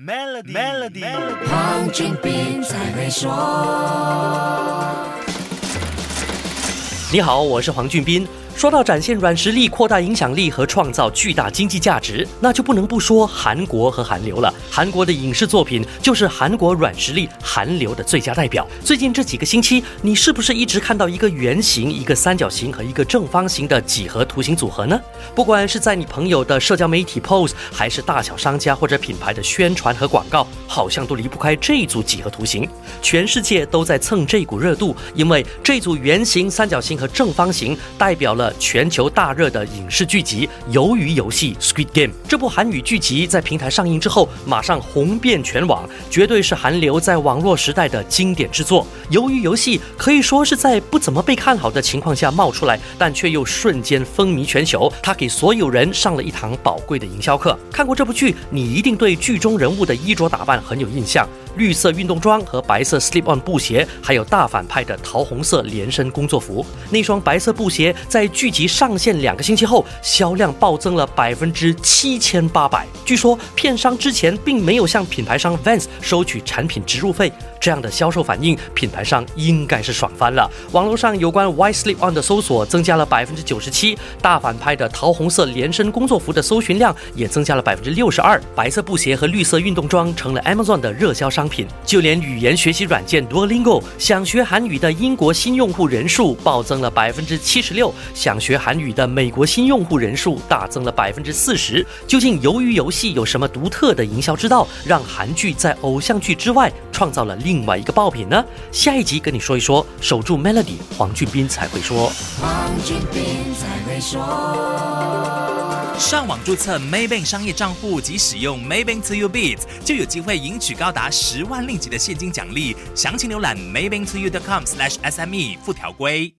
Melody，Melody，黄俊斌才会说。你好，我是黄俊斌。说到展现软实力、扩大影响力和创造巨大经济价值，那就不能不说韩国和韩流了。韩国的影视作品就是韩国软实力、韩流的最佳代表。最近这几个星期，你是不是一直看到一个圆形、一个三角形和一个正方形的几何图形组合呢？不管是在你朋友的社交媒体 post，还是大小商家或者品牌的宣传和广告，好像都离不开这一组几何图形。全世界都在蹭这股热度，因为这组圆形、三角形和正方形代表了。全球大热的影视剧集《鱿鱼游戏》（Squid Game） 这部韩语剧集在平台上映之后，马上红遍全网，绝对是韩流在网络时代的经典之作。《鱿鱼游戏》可以说是在不怎么被看好的情况下冒出来，但却又瞬间风靡全球。它给所有人上了一堂宝贵的营销课。看过这部剧，你一定对剧中人物的衣着打扮很有印象。绿色运动装和白色 slip-on 布鞋，还有大反派的桃红色连身工作服。那双白色布鞋在剧集上线两个星期后，销量暴增了百分之七千八百。据说片商之前并没有向品牌商 Vans 收取产品植入费。这样的销售反应，品牌商应该是爽翻了。网络上有关 White Slip On 的搜索增加了百分之九十七，大反派的桃红色连身工作服的搜寻量也增加了百分之六十二。白色布鞋和绿色运动装成了 Amazon 的热销商品。就连语言学习软件 Duolingo 想学韩语的英国新用户人数暴增了百分之七十六，想学韩语的美国新用户人数大增了百分之四十。究竟鱿鱼游戏有什么独特的营销之道，让韩剧在偶像剧之外创造了另外一个爆品呢？下一集跟你说一说。守住 Melody，黄俊斌才会说。黄俊斌才会说。上网注册 Maybank 商业账户及使用 Maybank To You Beats，就有机会赢取高达十万令吉的现金奖励。详情浏览 Maybank To You.com/SME 附条规。